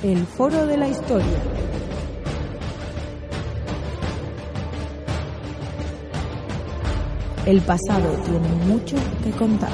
El Foro de la Historia. El pasado tiene mucho que contar.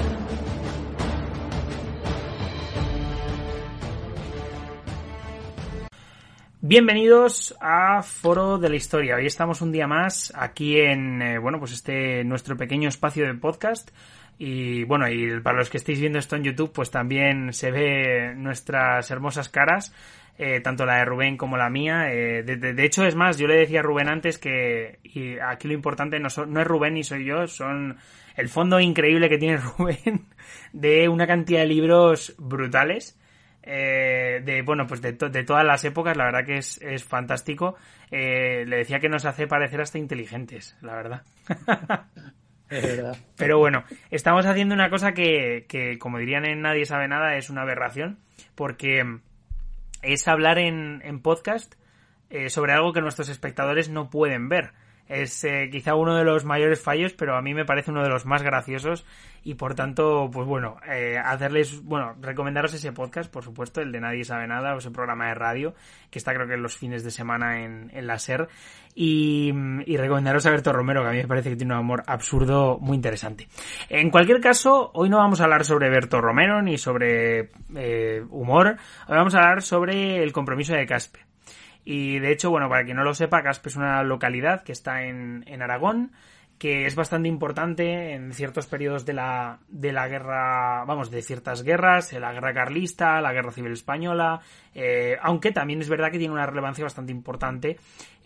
Bienvenidos a Foro de la Historia. Hoy estamos un día más aquí en, eh, bueno, pues este nuestro pequeño espacio de podcast. Y bueno, y para los que estéis viendo esto en YouTube, pues también se ve nuestras hermosas caras, eh, tanto la de Rubén como la mía. Eh, de, de- hecho, es más, yo le decía a Rubén antes que y aquí lo importante no, son- no es Rubén ni soy yo, son el fondo increíble que tiene Rubén de una cantidad de libros brutales eh, de bueno pues de, to- de todas las épocas la verdad que es, es fantástico Eh, le decía que nos hace parecer hasta inteligentes la verdad. pero bueno estamos haciendo una cosa que, que como dirían en nadie sabe nada es una aberración porque es hablar en, en podcast eh, sobre algo que nuestros espectadores no pueden ver es eh, quizá uno de los mayores fallos, pero a mí me parece uno de los más graciosos y por tanto, pues bueno, eh, hacerles, bueno, recomendaros ese podcast, por supuesto, el de Nadie sabe nada, o ese programa de radio, que está creo que los fines de semana en, en la SER, y, y recomendaros a Berto Romero, que a mí me parece que tiene un amor absurdo muy interesante. En cualquier caso, hoy no vamos a hablar sobre Berto Romero ni sobre eh, humor, hoy vamos a hablar sobre el compromiso de Caspe. Y de hecho, bueno, para quien no lo sepa, Caspe es una localidad que está en, en Aragón, que es bastante importante en ciertos periodos de la, de la guerra, vamos, de ciertas guerras, la guerra carlista, la guerra civil española, eh, aunque también es verdad que tiene una relevancia bastante importante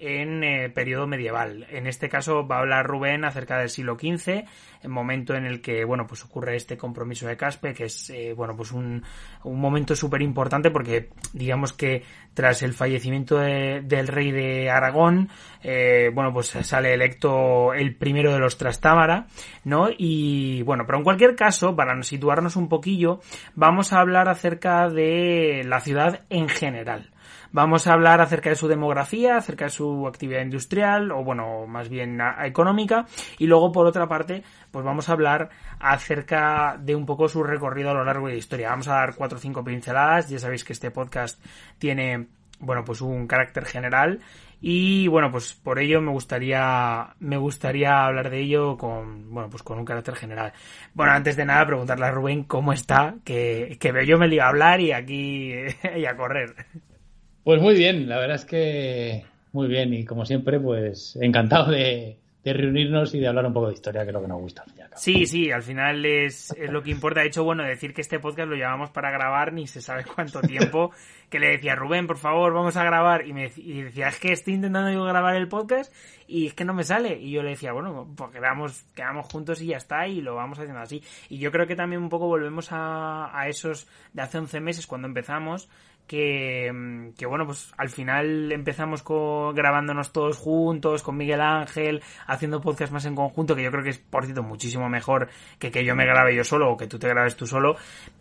en eh, periodo medieval. En este caso va a hablar Rubén acerca del siglo XV, el momento en el que, bueno, pues ocurre este compromiso de Caspe, que es, eh, bueno, pues un, un momento súper importante porque, digamos que tras el fallecimiento de- del rey de Aragón, eh, bueno, pues sale electo el primero de los Trastámara, ¿no? Y, bueno, pero en cualquier caso, para situarnos un poquillo, vamos a hablar acerca de la ciudad general. Vamos a hablar acerca de su demografía, acerca de su actividad industrial, o bueno, más bien económica, y luego por otra parte, pues vamos a hablar acerca de un poco su recorrido a lo largo de la historia. Vamos a dar cuatro o cinco pinceladas, ya sabéis que este podcast tiene, bueno, pues un carácter general, y bueno, pues por ello me gustaría, me gustaría hablar de ello con, bueno, pues con un carácter general. Bueno, antes de nada preguntarle a Rubén cómo está, que, que yo me lío a hablar y aquí, y a correr. Pues muy bien, la verdad es que muy bien y como siempre, pues encantado de, de reunirnos y de hablar un poco de historia, que es lo que nos gusta. Sí, sí, al final es, es lo que importa. De hecho, bueno, decir que este podcast lo llevamos para grabar ni se sabe cuánto tiempo. Que le decía, Rubén, por favor, vamos a grabar. Y me y decía, es que estoy intentando yo grabar el podcast y es que no me sale. Y yo le decía, bueno, pues quedamos, quedamos juntos y ya está y lo vamos haciendo así. Y yo creo que también un poco volvemos a, a esos de hace 11 meses cuando empezamos. Que, mm, que bueno, pues al final empezamos con, grabándonos todos juntos, con Miguel Ángel, haciendo podcast más en conjunto, que yo creo que es, por cierto, muchísimo mejor que que yo me grabe yo solo o que tú te grabes tú solo.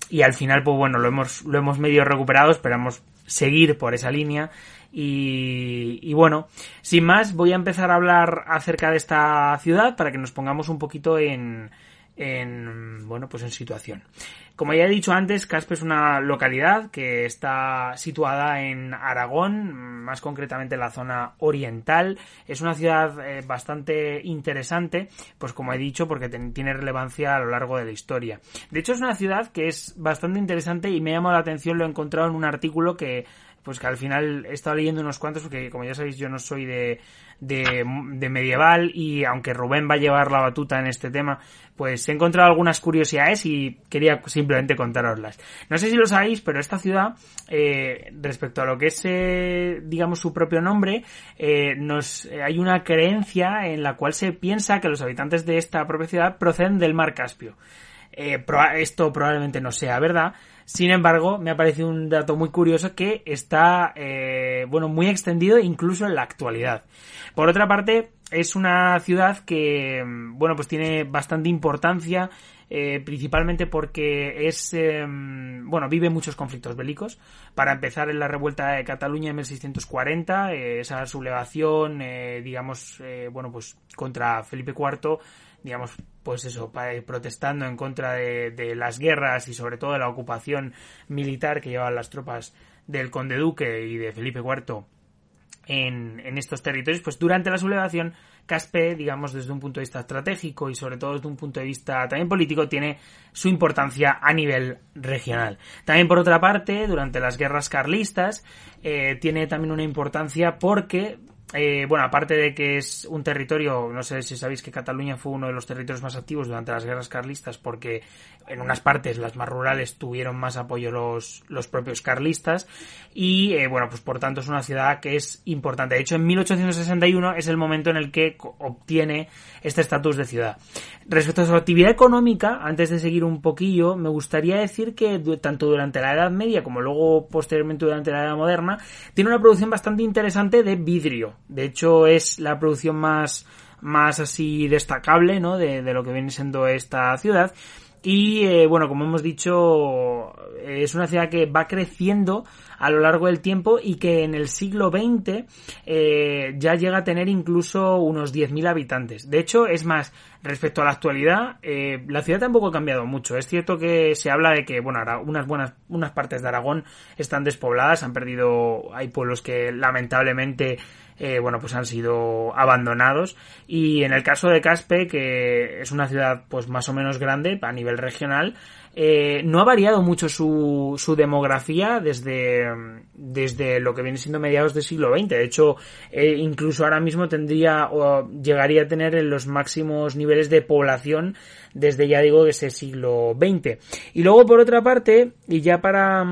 Y al final, pues bueno, lo hemos, lo hemos medio recuperado, esperamos seguir por esa línea. Y, y bueno, sin más, voy a empezar a hablar acerca de esta ciudad para que nos pongamos un poquito en, en bueno pues en situación. Como ya he dicho antes, Caspe es una localidad que está situada en Aragón, más concretamente en la zona oriental. Es una ciudad eh, bastante interesante, pues como he dicho, porque tiene relevancia a lo largo de la historia. De hecho, es una ciudad que es bastante interesante y me ha llamado la atención, lo he encontrado en un artículo que pues que al final he estado leyendo unos cuantos porque como ya sabéis yo no soy de, de, de medieval y aunque Rubén va a llevar la batuta en este tema pues he encontrado algunas curiosidades y quería simplemente contároslas. No sé si lo sabéis, pero esta ciudad, eh, respecto a lo que es, eh, digamos, su propio nombre, eh, nos, eh, hay una creencia en la cual se piensa que los habitantes de esta propia ciudad proceden del mar Caspio. Eh, proba- esto probablemente no sea verdad. Sin embargo, me ha parecido un dato muy curioso que está, eh, bueno, muy extendido incluso en la actualidad. Por otra parte, es una ciudad que, mm, bueno, pues tiene bastante importancia, eh, principalmente porque es, eh, bueno, vive muchos conflictos bélicos. Para empezar, en la revuelta de Cataluña en 1640, eh, esa sublevación, eh, digamos, eh, bueno, pues contra Felipe IV, digamos, pues eso, pa- protestando en contra de, de las guerras y sobre todo de la ocupación militar que llevaban las tropas del conde duque y de Felipe IV en, en estos territorios, pues durante la sublevación Caspe, digamos, desde un punto de vista estratégico y sobre todo desde un punto de vista también político, tiene su importancia a nivel regional. También, por otra parte, durante las guerras carlistas, eh, tiene también una importancia porque eh, bueno, aparte de que es un territorio, no sé si sabéis que Cataluña fue uno de los territorios más activos durante las guerras carlistas porque en unas partes, las más rurales, tuvieron más apoyo los, los propios carlistas y, eh, bueno, pues por tanto es una ciudad que es importante. De hecho, en 1861 es el momento en el que obtiene este estatus de ciudad. Respecto a su actividad económica, antes de seguir un poquillo, me gustaría decir que tanto durante la Edad Media como luego posteriormente durante la Edad Moderna, tiene una producción bastante interesante de vidrio. De hecho, es la producción más, más así destacable, ¿no? De, de lo que viene siendo esta ciudad. Y eh, bueno, como hemos dicho, es una ciudad que va creciendo a lo largo del tiempo y que en el siglo XX eh, ya llega a tener incluso unos 10.000 habitantes. De hecho, es más, respecto a la actualidad, eh, la ciudad tampoco ha cambiado mucho. Es cierto que se habla de que, bueno, unas buenas, unas partes de Aragón están despobladas, han perdido, hay pueblos que lamentablemente eh, bueno, pues han sido abandonados. Y en el caso de Caspe, que es una ciudad pues más o menos grande a nivel regional, eh, no ha variado mucho su, su demografía desde, desde lo que viene siendo mediados del siglo XX. De hecho, eh, incluso ahora mismo tendría o llegaría a tener en los máximos niveles de población desde, ya digo, ese siglo XX. Y luego, por otra parte, y ya para,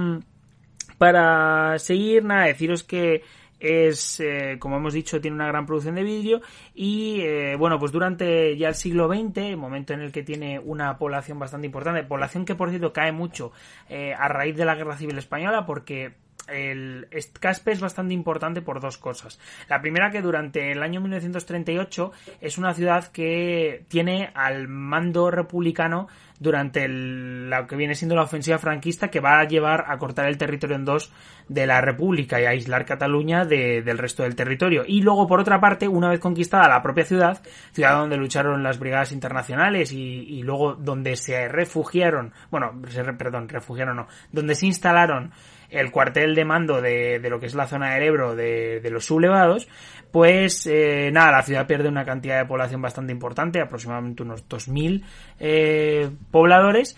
para seguir, nada, deciros que es, eh, como hemos dicho, tiene una gran producción de vidrio y, eh, bueno, pues durante ya el siglo XX, momento en el que tiene una población bastante importante, población que por cierto cae mucho eh, a raíz de la Guerra Civil Española porque el Caspe es bastante importante por dos cosas. La primera que durante el año 1938 es una ciudad que tiene al mando republicano durante lo que viene siendo la ofensiva franquista que va a llevar a cortar el territorio en dos de la República y a aislar Cataluña del resto del territorio. Y luego, por otra parte, una vez conquistada la propia ciudad, ciudad donde lucharon las brigadas internacionales y, luego donde se refugiaron, bueno, perdón, refugiaron no, donde se instalaron el cuartel de mando de, lo que es la zona del Ebro de, los sublevados, pues eh, nada, la ciudad pierde una cantidad de población bastante importante, aproximadamente unos 2.000 eh, pobladores.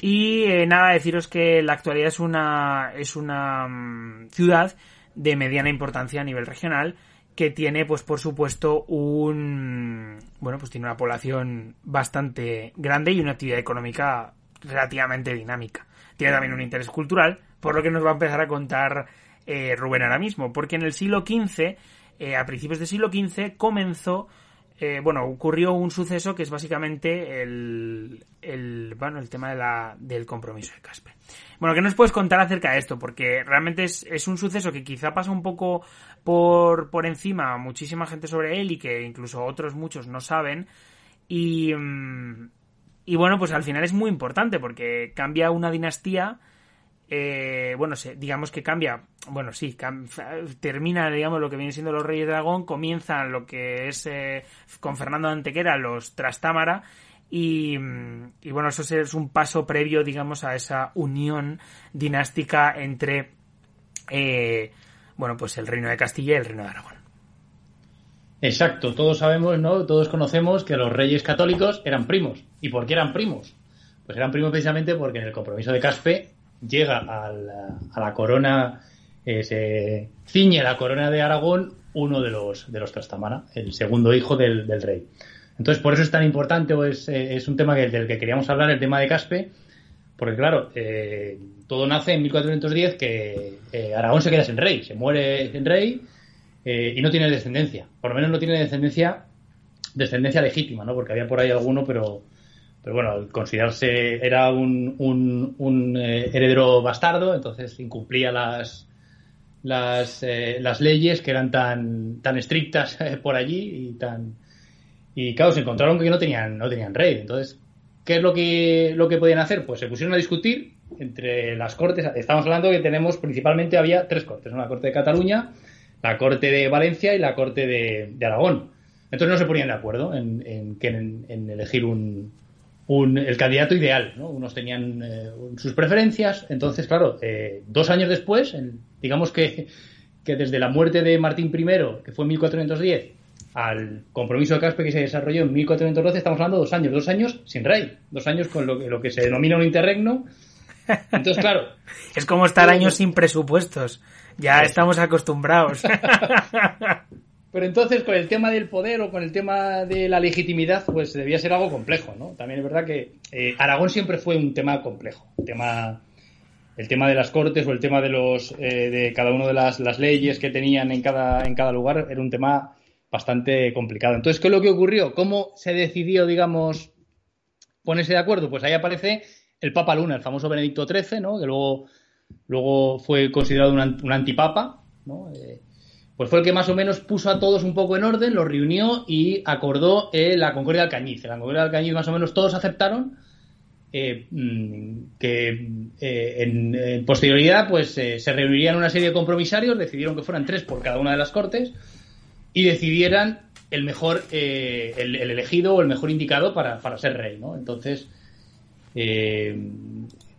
Y eh, nada, deciros que la actualidad es una, es una mm, ciudad de mediana importancia a nivel regional que tiene pues por supuesto un bueno pues tiene una población bastante grande y una actividad económica relativamente dinámica tiene también un interés cultural por lo que nos va a empezar a contar eh, Rubén ahora mismo, porque en el siglo XV, eh, a principios del siglo XV, comenzó, eh, bueno, ocurrió un suceso que es básicamente el, el, bueno, el tema de la, del compromiso de Caspe. Bueno, ¿qué nos puedes contar acerca de esto? Porque realmente es, es un suceso que quizá pasa un poco por, por encima muchísima gente sobre él y que incluso otros muchos no saben. Y, mm, y bueno, pues al final es muy importante porque cambia una dinastía eh, bueno, digamos que cambia, bueno, sí, termina, digamos, lo que viene siendo los Reyes de Aragón, comienzan lo que es eh, con Fernando Antequera, los Trastámara, y, y, bueno, eso es un paso previo, digamos, a esa unión dinástica entre, eh, bueno, pues el Reino de Castilla y el Reino de Aragón. Exacto, todos sabemos, ¿no? Todos conocemos que los reyes católicos eran primos. ¿Y por qué eran primos? Pues eran primos precisamente porque en el compromiso de Caspe llega a la, corona, eh, se ciñe la corona de Aragón uno de los, de los Trastamara, el segundo hijo del, rey. Entonces, por eso es tan importante, o es, eh, es un tema del que queríamos hablar, el tema de Caspe, porque claro, eh, todo nace en 1410 que Aragón se queda sin rey, se muere sin rey y no tiene descendencia. Por lo menos no tiene descendencia descendencia legítima, ¿no? Porque había por ahí alguno, pero pero bueno, considerarse era un, un, eh, heredero bastardo, entonces incumplía las, las, eh, las leyes que eran tan, tan estrictas eh, por allí y tan y claro, se encontraron que no tenían, no tenían rey. Entonces, ¿qué es lo que, lo que podían hacer? Pues se pusieron a discutir entre las cortes. Estamos hablando que tenemos principalmente había tres cortes, la corte de Cataluña, la corte de Valencia y la corte de, Aragón. Entonces no se ponían de acuerdo en, en, en elegir un, el candidato ideal, ¿no? Unos tenían eh, sus preferencias, entonces, claro, eh, dos años después, digamos que, que, desde la muerte de Martín I, que fue en 1410, al compromiso de Caspe que se desarrolló en 1412, estamos hablando de dos años, dos años sin rey, dos años con lo, lo que se denomina un interregno. Entonces, claro. es como estar años sin presupuestos. Ya estamos acostumbrados. Pero entonces con el tema del poder o con el tema de la legitimidad, pues debía ser algo complejo, ¿no? También es verdad que eh, Aragón siempre fue un tema complejo. El tema, el tema de las cortes o el tema de los eh, de cada una de las, leyes que tenían en cada, en cada lugar era un tema bastante complicado. Entonces, ¿qué es lo que ocurrió? ¿Cómo se decidió, digamos, ponerse de acuerdo? Pues ahí aparece el Papa Luna, el famoso Benedicto XIII, ¿no? Que luego, luego fue considerado un, un antipapa, ¿no? Eh, pues fue el que más o menos puso a todos un poco en orden, los reunió y acordó eh, la Concordia de Alcañiz. La Concordia de Alcañiz más o menos todos aceptaron eh, mm, que eh, en, posterioridad pues se reunirían una serie de compromisarios, decidieron que fueran tres por cada una de las cortes y decidieran el mejor, el, elegido o el mejor indicado para, para ser rey, ¿no? Entonces,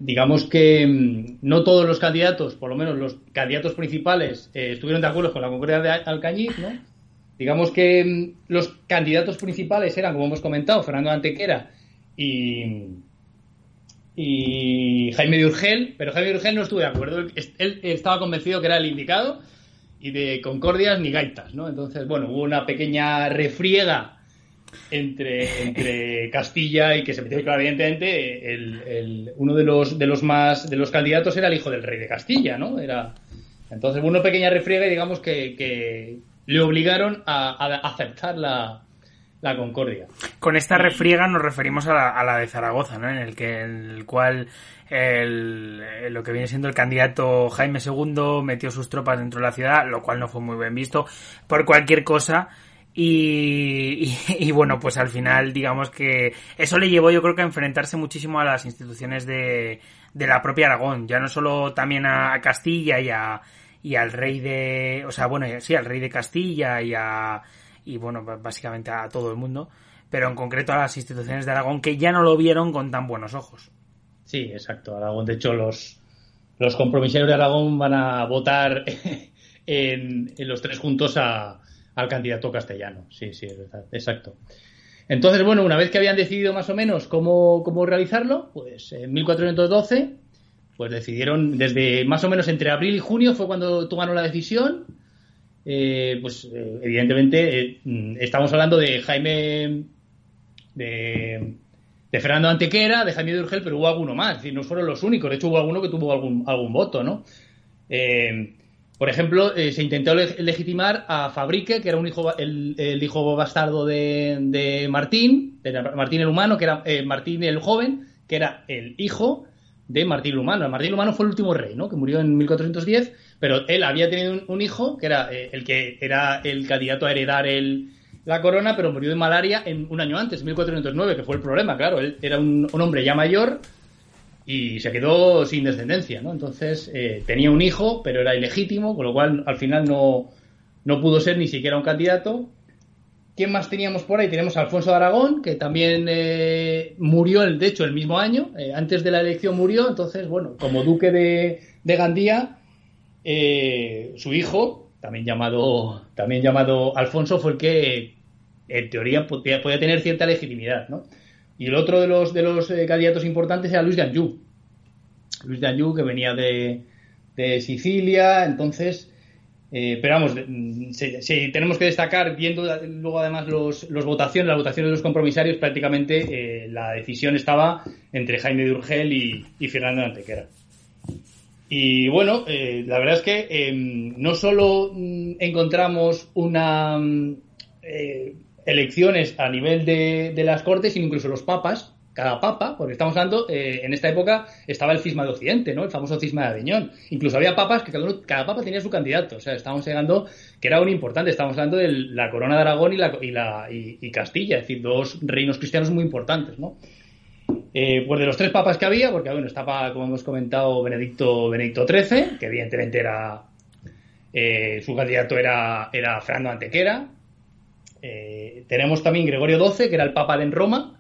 digamos que mm, no todos los candidatos, por lo menos los candidatos principales, eh, estuvieron de acuerdo con la Concordia de Alcañiz, ¿no? Digamos que mm, los candidatos principales eran, como hemos comentado, Fernando Antequera y, y Jaime de Urgel, pero Jaime de Urgel no estuvo de acuerdo. Él, estaba convencido que era el indicado y de concordias ni gaitas, ¿no? Entonces, bueno, hubo una pequeña refriega entre, Castilla y que se metió claro, evidentemente, el, uno de los, de los más de los candidatos era el hijo del rey de Castilla, ¿no? Era, entonces una pequeña refriega y digamos que, le obligaron a, aceptar la, la, concordia. Con esta refriega nos referimos a la, de Zaragoza, ¿no? En el que el cual el, lo que viene siendo el candidato Jaime II metió sus tropas dentro de la ciudad, lo cual no fue muy bien visto por cualquier cosa y, bueno, pues al final, digamos que eso le llevó, yo creo que a enfrentarse muchísimo a las instituciones de, de la propia Aragón, ya no solo también a, Castilla y, a, y al rey de, o sea, bueno, sí, al rey de Castilla y a, y bueno, básicamente a todo el mundo, pero en concreto a las instituciones de Aragón que ya no lo vieron con tan buenos ojos. Sí, exacto. Aragón, de hecho, los, los compromisarios de Aragón van a votar en, en los tres juntos a, al candidato castellano. Sí, sí, es verdad, exacto. Entonces, bueno, una vez que habían decidido más o menos cómo, cómo realizarlo, pues en 1412, pues decidieron, desde más o menos entre abril y junio fue cuando tomaron la decisión. Eh, pues eh, evidentemente eh, estamos hablando de Jaime, de, Fernando Antequera, de Jaime de Urgel, pero hubo alguno más, es decir, no fueron los únicos, de hecho hubo alguno que tuvo algún, algún voto, ¿no? Por ejemplo, eh, se intentó legitimar a Fabrique, que era un hijo, el, hijo bastardo de, Martín, de Martín el Humano, que era eh, Martín el Joven, que era el hijo de Martín el Humano. Martín el Humano fue el último rey, ¿no? Que murió en 1410, pero él había tenido un, hijo, que era eh, el que era el candidato a heredar la corona, pero murió de malaria en un año antes, 1409, que fue el problema, claro. Él era un hombre ya mayor y se quedó sin descendencia, ¿no? Entonces eh, tenía un hijo, pero era ilegítimo, con lo cual al final no, no pudo ser ni siquiera un candidato. ¿Quién más teníamos por ahí? Tenemos a Alfonso de Aragón, que también eh, murió, de hecho, el mismo año. Eh, antes de la elección murió, entonces, bueno, como duque de, de Gandía, su hijo, también llamado, también llamado Alfonso, fue el que, en teoría, podía tener cierta legitimidad, ¿no? Y el otro de los, de los eh, candidatos importantes era Luis de Anjou. Luis de Anjou, que venía de, Sicilia, entonces. Eh, pero vamos, mm, tenemos que destacar, viendo luego además los, los votaciones, las votaciones de los compromisarios, prácticamente eh, la decisión estaba entre Jaime de Urgel y, Fernando de Antequera. Y bueno, la verdad es que em, no solo mm, encontramos una mm, elecciones a nivel de, de las cortes, incluso los papas, cada papa, porque estamos hablando, eh, en esta época estaba el cisma de Occidente, ¿no? El famoso cisma de Aviñón. Incluso había papas que cada, cada papa tenía su candidato. O sea, estábamos llegando, que era un importante, estamos hablando de la corona de Aragón y, la, y, la, y, Castilla, es decir, dos reinos cristianos muy importantes, ¿no? Eh, pues de los tres papas que había, porque bueno, estaba, como hemos comentado, Benedicto, Benedicto XIII, que evidentemente era, eh, su candidato era, era Fernando Antequera, eh, tenemos también Gregorio XII, que era el Papa en Roma,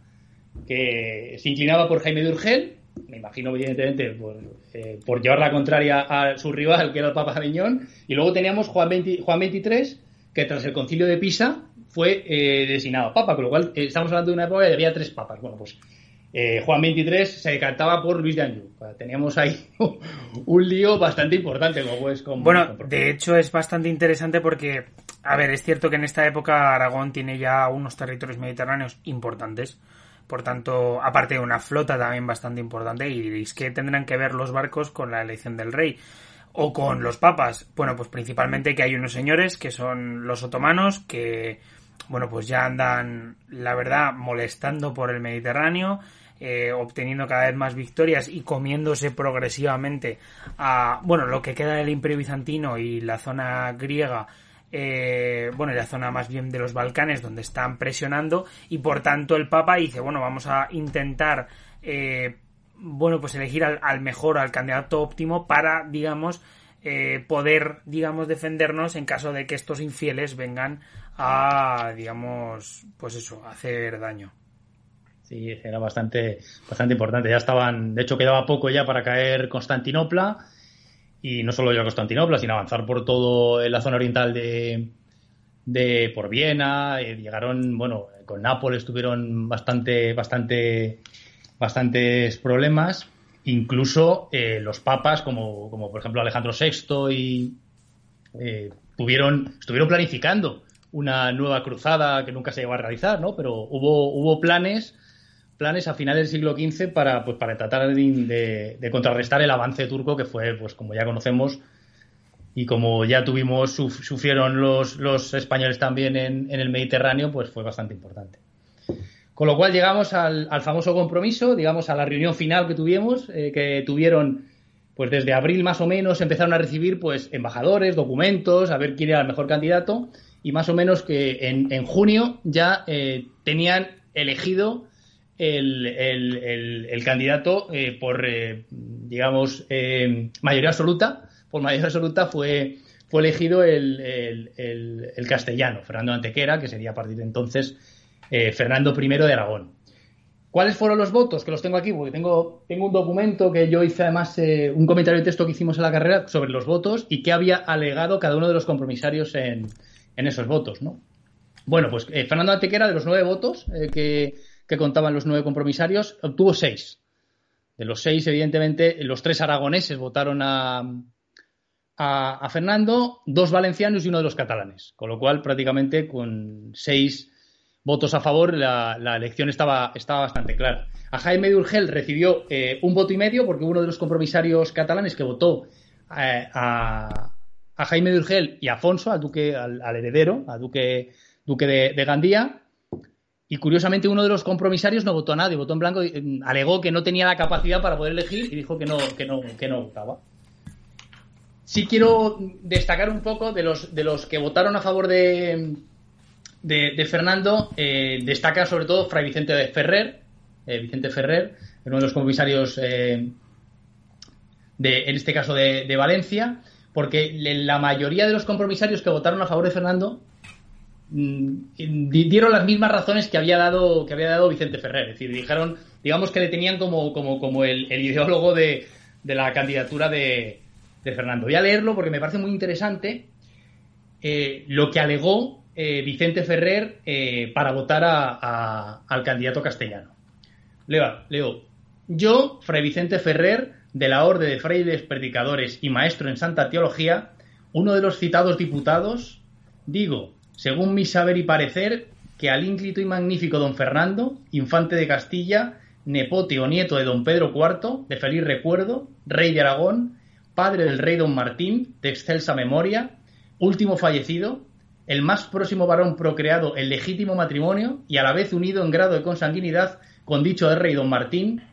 que se inclinaba por Jaime de Urgel, me imagino evidentemente por, eh, por llevar la contraria a su rival, que era el Papa Aviñón, y luego teníamos Juan, 20, Juan 23, que tras el concilio de Pisa fue eh, designado papa, con lo cual eh, estamos hablando de una época que había tres papas. Bueno, pues eh, Juan 23 se decantaba por Luis de Anjou. Teníamos ahí un lío bastante importante. Como es bueno, de hecho es bastante interesante porque, a ver, es cierto que en esta época Aragón tiene ya unos territorios mediterráneos importantes. Por tanto, aparte de una flota también bastante importante, y es que tendrán que ver los barcos con la elección del rey o con los papas. Bueno, pues principalmente que hay unos señores que son los otomanos que, bueno, pues ya andan, la verdad, molestando por el Mediterráneo, eh, obteniendo cada vez más victorias y comiéndose progresivamente a, bueno, lo que queda del Imperio Bizantino y la zona griega. Eh, bueno, la zona más bien de los Balcanes, donde están presionando, y por tanto el Papa dice, bueno, vamos a intentar eh, bueno, pues elegir al, mejor, al candidato óptimo para, digamos, eh, poder, digamos, defendernos en caso de que estos infieles vengan a, digamos, pues eso, hacer daño. Sí, era bastante, bastante importante. Ya estaban, de hecho, quedaba poco ya para caer Constantinopla y no solo ya Constantinopla, sino avanzar por todo en la zona oriental de, de por Viena. Eh, llegaron, bueno, con Nápoles tuvieron bastante, bastante bastantes problemas. Incluso eh, los papas, como, como, por ejemplo Alejandro VI, y, eh, tuvieron, estuvieron planificando una nueva cruzada que nunca se llegó a realizar, ¿no? Pero hubo, hubo planes, planes a finales del siglo XV para, pues, para tratar de, contrarrestar el avance turco que fue, pues como ya conocemos, y como ya tuvimos, sufrieron los, españoles también en, en el Mediterráneo, pues fue bastante importante. Con lo cual llegamos al, famoso compromiso, digamos, a la reunión final que tuvimos, eh, que tuvieron, pues desde abril más o menos empezaron a recibir, pues, embajadores, documentos, a ver quién era el mejor candidato, y más o menos que en, junio ya eh, tenían elegido el, candidato eh, por, digamos, mayoría absoluta. Por mayoría absoluta fue, fue elegido el, castellano, Fernando Antequera, que sería a partir de entonces eh, Fernando I de Aragón. ¿Cuáles fueron los votos? Que los tengo aquí, porque tengo, tengo un documento que yo hice además, eh, un comentario de texto que hicimos en la carrera sobre los votos y qué había alegado cada uno de los compromisarios en, esos votos, ¿no? Bueno, pues eh, Fernando Antequera, de los nueve votos que, contaban los nueve compromisarios, obtuvo seis. De los seis, evidentemente, los tres aragoneses votaron a, a, Fernando, dos valencianos y uno de los catalanes. Con lo cual, prácticamente con seis votos a favor, la, elección estaba, estaba bastante clara. A Jaime de Urgel recibió eh, un voto y medio porque uno de los compromisarios catalanes que votó eh, a, Jaime de Urgel y a Afonso, al duque, al, heredero, al duque, duque de, Gandía. Y curiosamente uno de los compromisarios no votó a nadie, votó en blanco, y, mm, alegó que no tenía la capacidad para poder elegir y dijo que no, que no, que no votaba. Sí quiero destacar un poco de los, de los que votaron a favor de, de, Fernando eh, destaca sobre todo Fray Vicente de Ferrer, eh, Vicente Ferrer, uno de los comisarios, eh, de, en este caso de, Valencia, porque la mayoría de los compromisarios que votaron a favor de Fernando dieron las mismas razones que había dado que había dado Vicente Ferrer, es decir, dijeron, digamos que le tenían como, como, como el, ideólogo de, la candidatura de, Fernando. Voy a leerlo porque me parece muy interesante lo que alegó eh, Vicente Ferrer eh, para votar al candidato castellano. Leo, leo, yo, Fray Vicente Ferrer, de la Orde de Frailes Predicadores y maestro en Santa Teología, uno de los citados diputados, digo, según mi saber y parecer, que al ínclito y magnífico don Fernando, infante de Castilla, nepote o nieto de don Pedro IV, de feliz recuerdo, rey de Aragón, padre del rey don Martín, de excelsa memoria, último fallecido, el más próximo varón procreado en legítimo matrimonio y a la vez unido en grado de consanguinidad con dicho rey don Martín,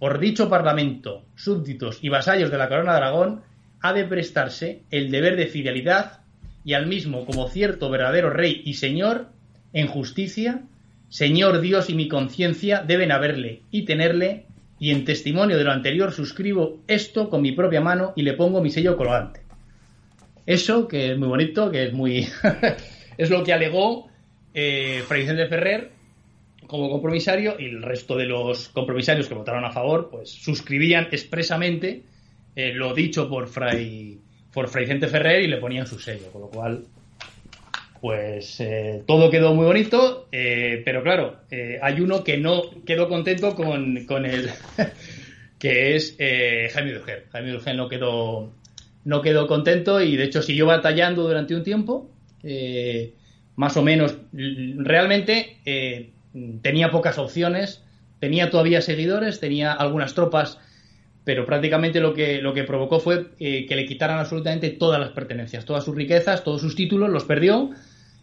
por dicho parlamento, súbditos y vasallos de la corona de Aragón, ha de prestarse el deber de fidelidad y al mismo como cierto verdadero rey y señor, en justicia, Señor Dios y mi conciencia deben haberle y tenerle, y en testimonio de lo anterior suscribo esto con mi propia mano y le pongo mi sello colgante. Eso, que es muy bonito, que es muy. es lo que alegó eh, Fray Vicente Ferrer como compromisario y el resto de los compromisarios que votaron a favor, pues suscribían expresamente eh, lo dicho por Fray, por Fray Ferrer y le ponían su sello, con lo cual, pues eh, todo quedó muy bonito, eh, pero claro, hay uno que no quedó contento con, con el que es Jaime Durgel. Jaime Durgel no quedó, no quedó contento y de hecho siguió batallando durante un tiempo. más o menos, realmente tenía pocas opciones, tenía todavía seguidores, tenía algunas tropas, pero prácticamente lo que, lo que provocó fue eh, que le quitaran absolutamente todas las pertenencias, todas sus riquezas, todos sus títulos, los perdió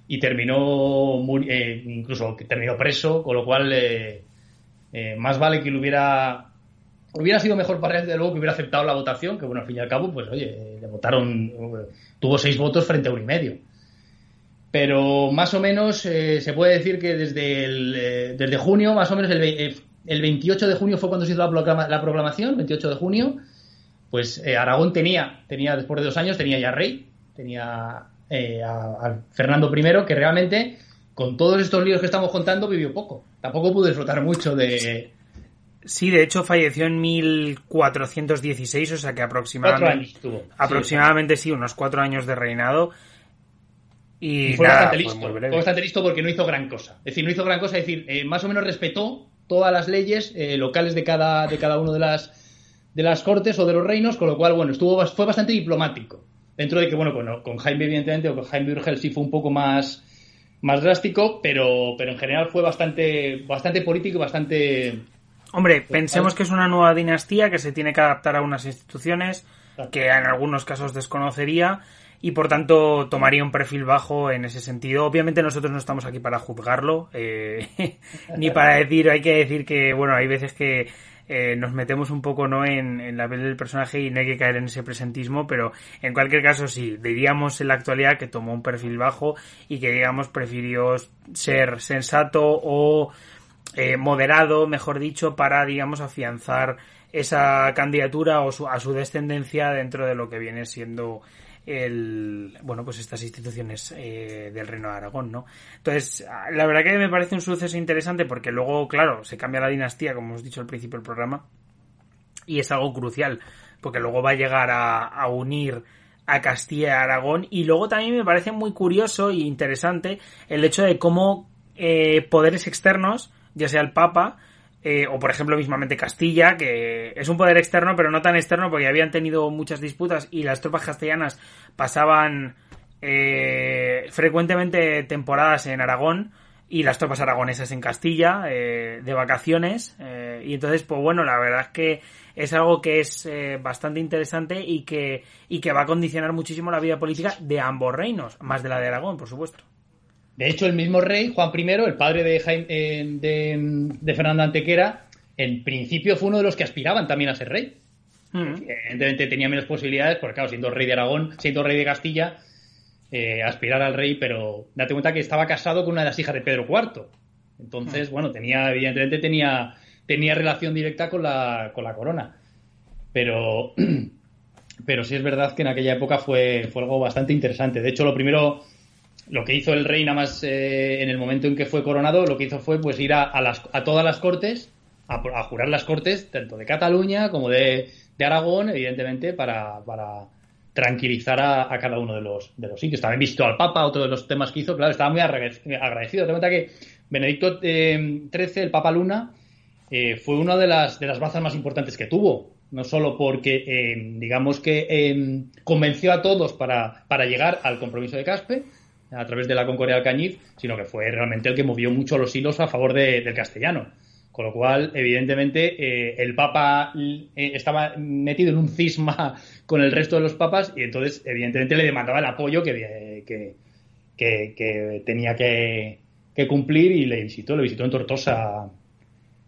y terminó, eh, incluso terminó preso, con lo cual eh, más vale que lo hubiera hubiera sido mejor para él, de luego, que hubiera aceptado la votación, que bueno, al fin y al cabo, pues oye, le votaron, tuvo seis votos frente a uno y medio. Pero más o menos eh, se puede decir que desde, el, eh, desde junio, más o menos el, eh, el, 28 de junio fue cuando se hizo la, proclama, la proclamación, 28 de junio, pues Aragón tenía, tenía, después de dos años, tenía ya rey, tenía a, Fernando I, que realmente, con todos estos líos que estamos contando, vivió poco. Tampoco pudo disfrutar mucho de... Sí, de hecho falleció en 1416, o sea que aproximadamente, aproximadamente sí, unos cuatro años de reinado y, fue, bastante listo, fue bastante listo porque no hizo gran cosa. Es decir, no hizo gran cosa, es decir, eh, más o menos respetó todas las leyes eh, locales de cada, de cada uno de las, de las cortes o de los reinos, con lo cual, bueno, estuvo, fue bastante diplomático. Dentro de que, bueno, con, con Jaime, evidentemente, o con Jaime Urgel sí fue un poco más, más drástico, pero, pero en general fue bastante, bastante político y bastante. Hombre, pensemos que es una nueva dinastía que se tiene que adaptar a unas instituciones que en algunos casos desconocería y por tanto tomaría un perfil bajo en ese sentido. Obviamente nosotros no estamos aquí para juzgarlo, eh, ni para decir, hay que decir que, bueno, hay veces que eh, nos metemos un poco no en, la piel del personaje y no hay que caer en ese presentismo, pero en cualquier caso sí, diríamos en la actualidad que tomó un perfil bajo y que digamos prefirió ser sensato o eh, moderado, mejor dicho, para digamos afianzar esa candidatura o a su descendencia dentro de lo que viene siendo el, bueno, pues estas instituciones eh, del Reino de Aragón, ¿no? Entonces, la verdad que me parece un suceso interesante porque luego, claro, se cambia la dinastía, como hemos dicho al principio del programa, y es algo crucial, porque luego va a llegar a, unir a Castilla y Aragón, y luego también me parece muy curioso e interesante el hecho de cómo eh, poderes externos, ya sea el Papa, eh, o por ejemplo mismamente Castilla, que es un poder externo, pero no tan externo porque habían tenido muchas disputas y las tropas castellanas pasaban eh, frecuentemente temporadas en Aragón y las tropas aragonesas en Castilla eh, de vacaciones y entonces pues bueno la verdad es que es algo que es bastante interesante y que y que va a condicionar muchísimo la vida política de ambos reinos más de la de Aragón por supuesto de hecho, el mismo rey, Juan I, el padre de, eh, de, de, Fernando Antequera, en principio fue uno de los que aspiraban también a ser rey. Mm. Evidentemente tenía menos posibilidades, porque claro, siendo rey de Aragón, siendo rey de Castilla, eh, aspirar al rey, pero date cuenta que estaba casado con una de las hijas de Pedro IV. Entonces, mm. bueno, tenía, evidentemente tenía, tenía relación directa con la, con la corona. Pero, pero sí es verdad que en aquella época fue, fue algo bastante interesante. De hecho, lo primero lo que hizo el rey nada más eh, en el momento en que fue coronado, lo que hizo fue pues ir a, las, a todas las cortes, a, jurar las cortes, tanto de Cataluña como de, Aragón, evidentemente, para, para tranquilizar a, cada uno de los, de los sitios. También visto al Papa, otro de los temas que hizo, claro, estaba muy agradecido. Ten cuenta que Benedicto XIII, eh, el Papa Luna, eh, fue una de las, de las bazas más importantes que tuvo. No solo porque, digamos que convenció a todos para, para llegar al compromiso de Caspe, a través de la Concordia del Cañiz, sino que fue realmente el que movió mucho los hilos a favor del castellano. Con lo cual, evidentemente, eh, el Papa eh, estaba metido en un cisma con el resto de los papas y entonces, evidentemente, le demandaba el apoyo que, que, tenía que, cumplir y le visitó, le visitó en Tortosa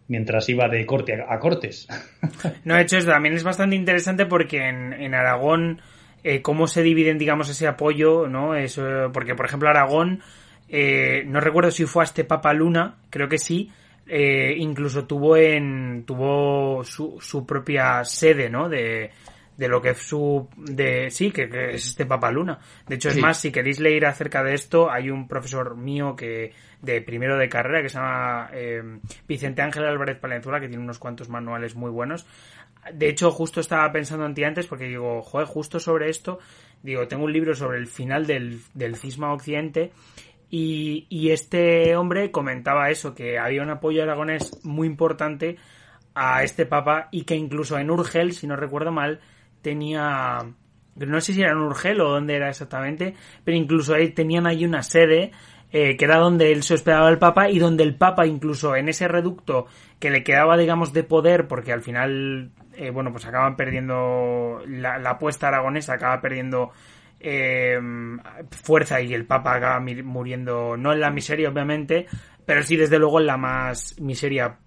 mientras iba de corte a, cortes. No, de hecho, también es bastante interesante porque en Aragón eh, cómo se dividen, digamos, ese apoyo, ¿no? Eso, porque, por ejemplo, Aragón, eh, no recuerdo si fue a este Papa Luna, creo que sí, eh, incluso tuvo en, tuvo su, su propia sede, ¿no? De, de lo que es su de sí que, que es este Papa Luna de hecho es más si queréis leer acerca de esto hay un profesor mío que de primero de carrera que se llama eh, Vicente Ángel Álvarez Palenzuela que tiene unos cuantos manuales muy buenos de hecho justo estaba pensando en ti antes porque digo joder justo sobre esto digo tengo un libro sobre el final del, del cisma occidente y, y este hombre comentaba eso, que había un apoyo aragonés muy importante a este papa y que incluso en Urgel, si no recuerdo mal, tenía, no sé si era en Urgel o dónde era exactamente, pero incluso ahí tenían ahí una sede eh, que era donde él se hospedaba el papa y donde el papa incluso en ese reducto que le quedaba digamos de poder porque al final eh, bueno pues acaban perdiendo la, la apuesta aragonesa acaba perdiendo eh, fuerza y el Papa acaba muriendo, no en la miseria obviamente, pero sí desde luego en la más miseria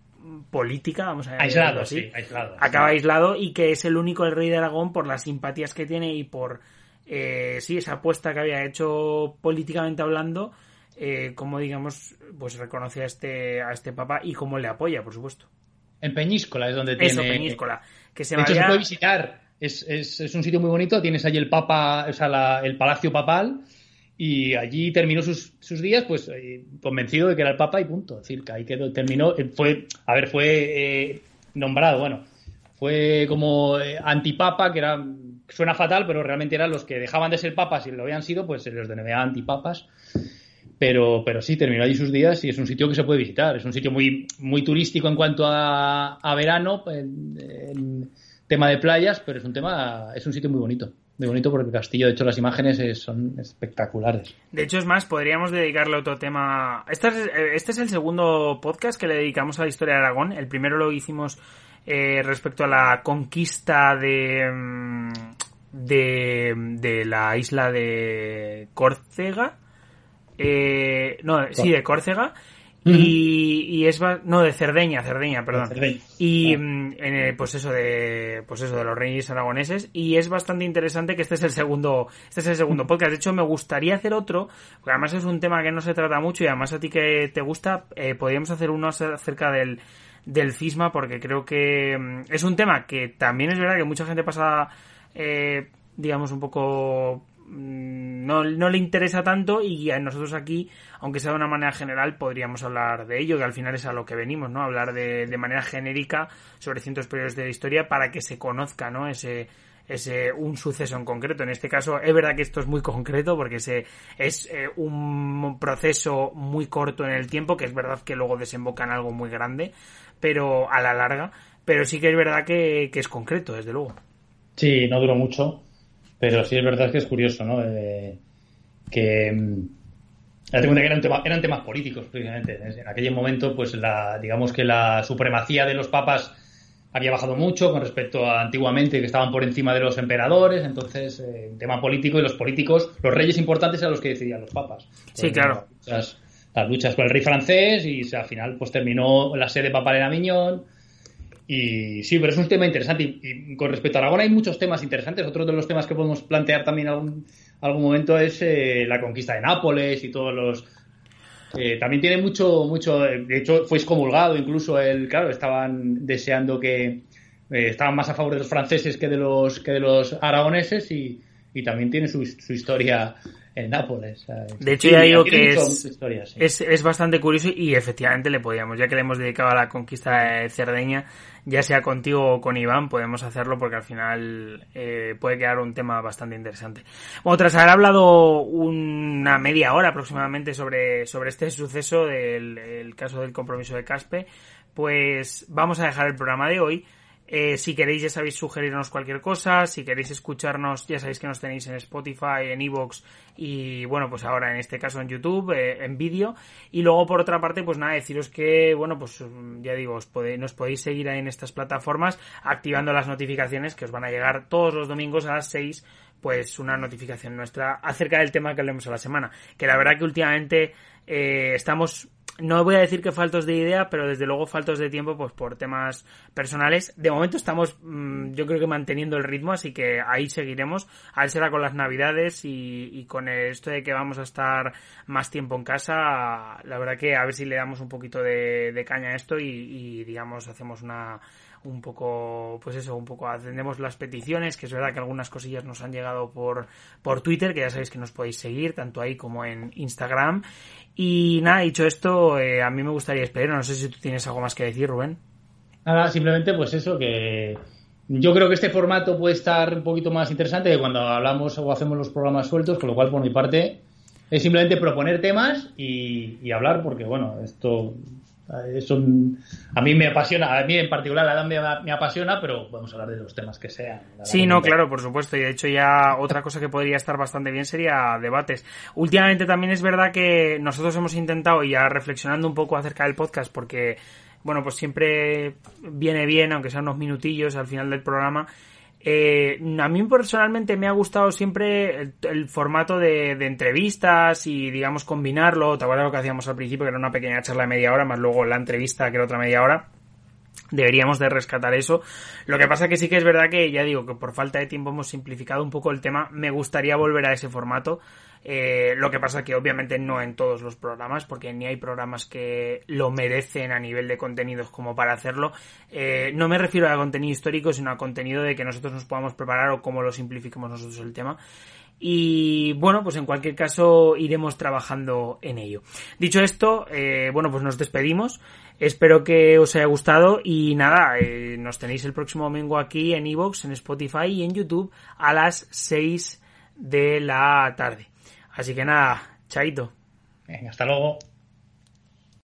política, vamos a Aislado, así. sí, aislado. Acaba aislado y que es el único el rey de Aragón por las simpatías que tiene y por eh, sí esa apuesta que había hecho políticamente hablando, eh, como digamos, pues reconoce a este a este papa y cómo le apoya, por supuesto. En Peñíscola es donde tiene... Eso, Peñíscola, que se De hecho, se vaya- puede visitar. Es, es, es un sitio muy bonito. Tienes allí el Papa, o sea, la- el Palacio Papal. Y allí terminó sus, sus días, pues eh, convencido de que era el Papa y punto. Es decir, que ahí quedó, terminó. eh, Fue, a ver, fue eh, nombrado, bueno, fue como eh, antipapa, que era. Suena fatal, pero realmente eran los que dejaban de ser papas y lo habían sido, pues se los denominaba antipapas. Pero, pero sí, terminó allí sus días y es un sitio que se puede visitar. Es un sitio muy, muy turístico en cuanto a, verano, en, tema de playas, pero es un tema, es un sitio muy bonito. Muy bonito porque el castillo, de hecho, las imágenes es- son espectaculares. De hecho, es más, podríamos dedicarle otro tema. Este es, este es el segundo podcast que le dedicamos a la historia de Aragón. El primero lo hicimos eh, respecto a la conquista de, mm, de, de la isla de Córcega. Eh, no, sí, de Córcega. Y, y es va- no de Cerdeña, Cerdeña, perdón. Cerdeña. Y Ah. en el- pues eso de pues eso de los reyes aragoneses y es bastante interesante que este es el segundo este es el segundo podcast. De hecho me gustaría hacer otro porque además es un tema que no se trata mucho y además a ti que te gusta eh, podríamos hacer uno acerca del del cisma porque creo que mm, es un tema que también es verdad que mucha gente pasa eh, digamos un poco no, no le interesa tanto y a nosotros aquí, aunque sea de una manera general, podríamos hablar de ello, que al final es a lo que venimos, ¿no? Hablar de, de manera genérica sobre cientos periodos de la historia para que se conozca, ¿no? Ese, ese un suceso en concreto. En este caso, es verdad que esto es muy concreto porque se, es eh, un proceso muy corto en el tiempo, que es verdad que luego desemboca en algo muy grande, pero a la larga, pero sí que es verdad que, que es concreto, desde luego. Sí, no duró mucho, pero sí es verdad que es curioso, ¿no? Eh, que mm, date cuenta que eran, tema- eran temas políticos, precisamente. En aquel momento, pues la, digamos que la supremacía de los papas había bajado mucho con respecto a antiguamente que estaban por encima de los emperadores, entonces eh, un tema político y los políticos, los reyes importantes eran los que decidían los papas. Sí, claro. Las luchas, las luchas con el rey francés y o sea, al final pues terminó la sede papal en Aviñón y sí, pero es un tema interesante. Y, con respecto a Aragón hay muchos temas interesantes. Otro de los temas que podemos plantear también algún, algún momento es eh, la conquista de Nápoles y todos los... eh, también tiene mucho, mucho... De hecho, fue excomulgado incluso el... Claro, estaban deseando que... eh, estaban más a favor de los franceses que de los, que de los aragoneses y, y también tiene su, su historia en Nápoles. ¿sabes? De hecho, Sí, ya digo que es, mucha historia, sí. es, es bastante curioso y efectivamente le podíamos, ya que le hemos dedicado a la conquista de Cerdeña, ya sea contigo o con Iván, podemos hacerlo porque al final eh, puede quedar un tema bastante interesante. Bueno, tras haber hablado una media hora aproximadamente sobre, sobre este suceso del el caso del compromiso de Caspe, pues vamos a dejar el programa de hoy. Eh, si queréis, ya sabéis, sugerirnos cualquier cosa. Si queréis escucharnos, ya sabéis que nos tenéis en Spotify, en Evox y, bueno, pues ahora en este caso en YouTube, eh, en vídeo. Y luego, por otra parte, pues nada, deciros que, bueno, pues mm, ya digo, os podéis, nos podéis seguir ahí en estas plataformas activando las notificaciones que os van a llegar todos los domingos a las 6 pues una notificación nuestra acerca del tema que hablemos a la semana. Que la verdad que últimamente eh, estamos no voy a decir que faltos de idea, pero desde luego faltos de tiempo, pues por temas personales. De momento estamos, mm, yo creo que manteniendo el ritmo, así que ahí seguiremos. A ver será con las navidades y, con esto de que vamos a estar más tiempo en casa. La verdad que a ver si le damos un poquito de, caña a esto y digamos, hacemos una, un poco, pues eso, un poco atendemos las peticiones, que es verdad que algunas cosillas nos han llegado por, por Twitter, que ya sabéis que nos podéis seguir, tanto ahí como en Instagram. Y nada, dicho esto, eh, a mí me gustaría despedir, no sé si tú tienes algo más que decir, Rubén. Nada, simplemente pues eso, que yo creo que este formato puede estar un poquito más interesante que cuando hablamos o hacemos los programas sueltos, con lo cual por mi parte es simplemente proponer temas y, y hablar, porque bueno, esto eso a mí me apasiona, a mí en particular la edad me, apasiona, pero vamos a hablar de los temas que sean. Sí, no, claro, por supuesto. Y de hecho ya otra cosa que podría estar bastante bien sería debates. Últimamente también es verdad que nosotros hemos intentado, y ya reflexionando un poco acerca del podcast, porque, bueno, pues siempre viene bien, aunque sean unos minutillos al final del programa, eh, a mí personalmente me ha gustado siempre el, formato de, entrevistas y, digamos, combinarlo. ¿Te acuerdas lo que hacíamos al principio, que era una pequeña charla de media hora, más luego la entrevista, que era otra media hora? Deberíamos de rescatar eso. Lo que pasa que sí que es verdad que, ya digo, que por falta de tiempo hemos simplificado un poco el tema. Me gustaría volver a ese formato. Eh, lo que pasa que obviamente no en todos los programas, porque ni hay programas que lo merecen a nivel de contenidos como para hacerlo. Eh, no me refiero a contenido histórico, sino a contenido de que nosotros nos podamos preparar o cómo lo simplifiquemos nosotros el tema. Y bueno, pues en cualquier caso iremos trabajando en ello. Dicho esto, eh, bueno, pues nos despedimos. Espero que os haya gustado y nada, nos tenéis el próximo domingo aquí en Evox, en Spotify y en YouTube a las 6 de la tarde. Así que nada, chaito. Hasta luego.